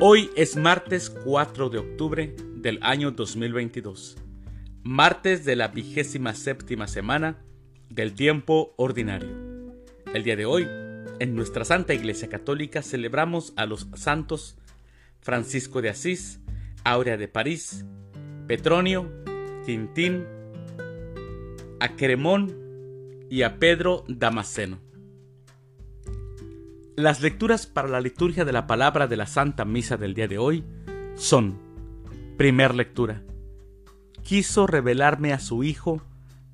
Hoy es martes 4 de octubre del año 2022, martes de la vigésima séptima semana del tiempo ordinario. El día de hoy, en nuestra Santa Iglesia Católica celebramos a los santos Francisco de Asís, Aurea de París, Petronio, Quintín, a Cremón y a Pedro Damasceno. Las lecturas para la liturgia de la palabra de la Santa Misa del día de hoy son, primer lectura, quiso revelarme a su Hijo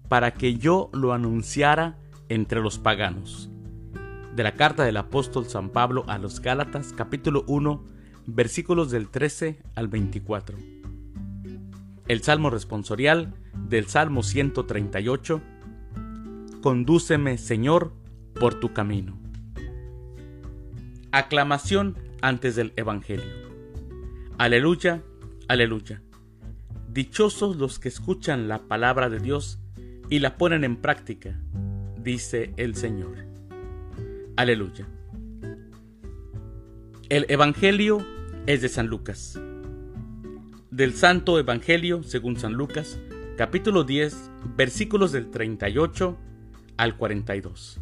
para que yo lo anunciara entre los paganos. De la carta del apóstol San Pablo a los Gálatas, capítulo 1, versículos del 13 al 24. El Salmo responsorial del Salmo 138. Condúceme, Señor, por tu camino. Aclamación antes del Evangelio. Aleluya, aleluya. Dichosos los que escuchan la palabra de Dios y la ponen en práctica, dice el Señor. Aleluya. El Evangelio es de San Lucas. Del Santo Evangelio según San Lucas, capítulo 10, versículos del 38 al 42.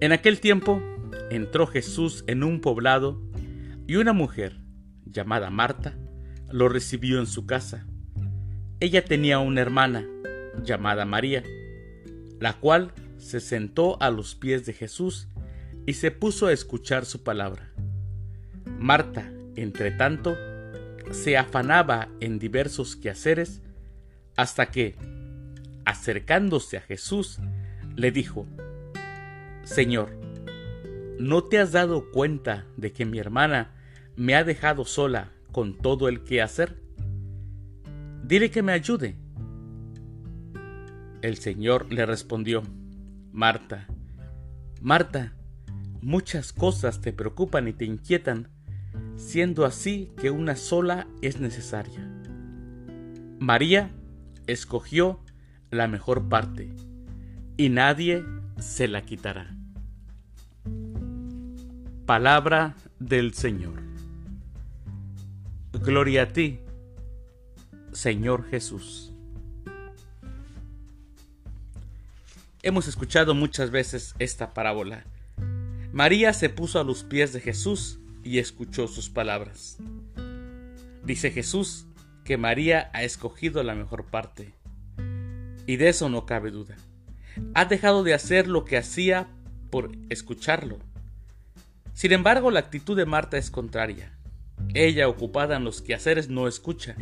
En aquel tiempo, entró Jesús en un poblado y una mujer, llamada Marta, lo recibió en su casa. Ella tenía una hermana, llamada María, la cual se sentó a los pies de Jesús y se puso a escuchar su palabra. Marta, entre tanto, se afanaba en diversos quehaceres hasta que, acercándose a Jesús, le dijo, Señor, ¿No te has dado cuenta de que mi hermana me ha dejado sola con todo el que hacer? Dile que me ayude. El Señor le respondió, Marta, Marta, muchas cosas te preocupan y te inquietan, siendo así que una sola es necesaria. María escogió la mejor parte, y nadie se la quitará. Palabra del Señor. Gloria a ti, Señor Jesús. Hemos escuchado muchas veces esta parábola. María se puso a los pies de Jesús y escuchó sus palabras. Dice Jesús que María ha escogido la mejor parte. Y de eso no cabe duda. Ha dejado de hacer lo que hacía por escucharlo sin embargo, la actitud de Marta es contraria. Ella, ocupada en los quehaceres, no escucha.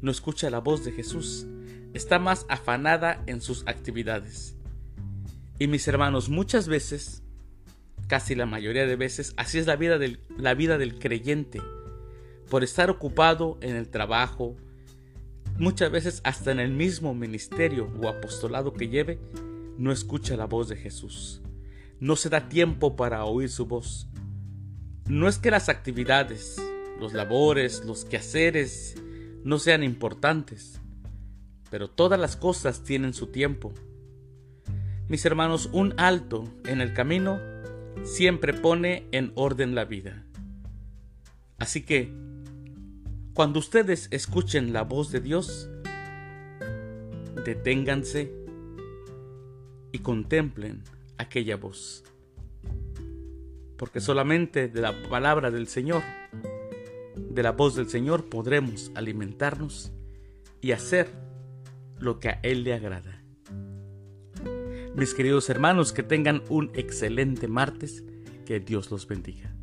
No escucha la voz de Jesús. Está más afanada en sus actividades. Y mis hermanos, muchas veces, casi la mayoría de veces, así es la vida del, la vida del creyente. Por estar ocupado en el trabajo, muchas veces hasta en el mismo ministerio o apostolado que lleve, no escucha la voz de Jesús no se da tiempo para oír su voz. No es que las actividades, los labores, los quehaceres no sean importantes, pero todas las cosas tienen su tiempo. Mis hermanos, un alto en el camino siempre pone en orden la vida. Así que, cuando ustedes escuchen la voz de Dios, deténganse y contemplen aquella voz. Porque solamente de la palabra del Señor, de la voz del Señor, podremos alimentarnos y hacer lo que a Él le agrada. Mis queridos hermanos, que tengan un excelente martes, que Dios los bendiga.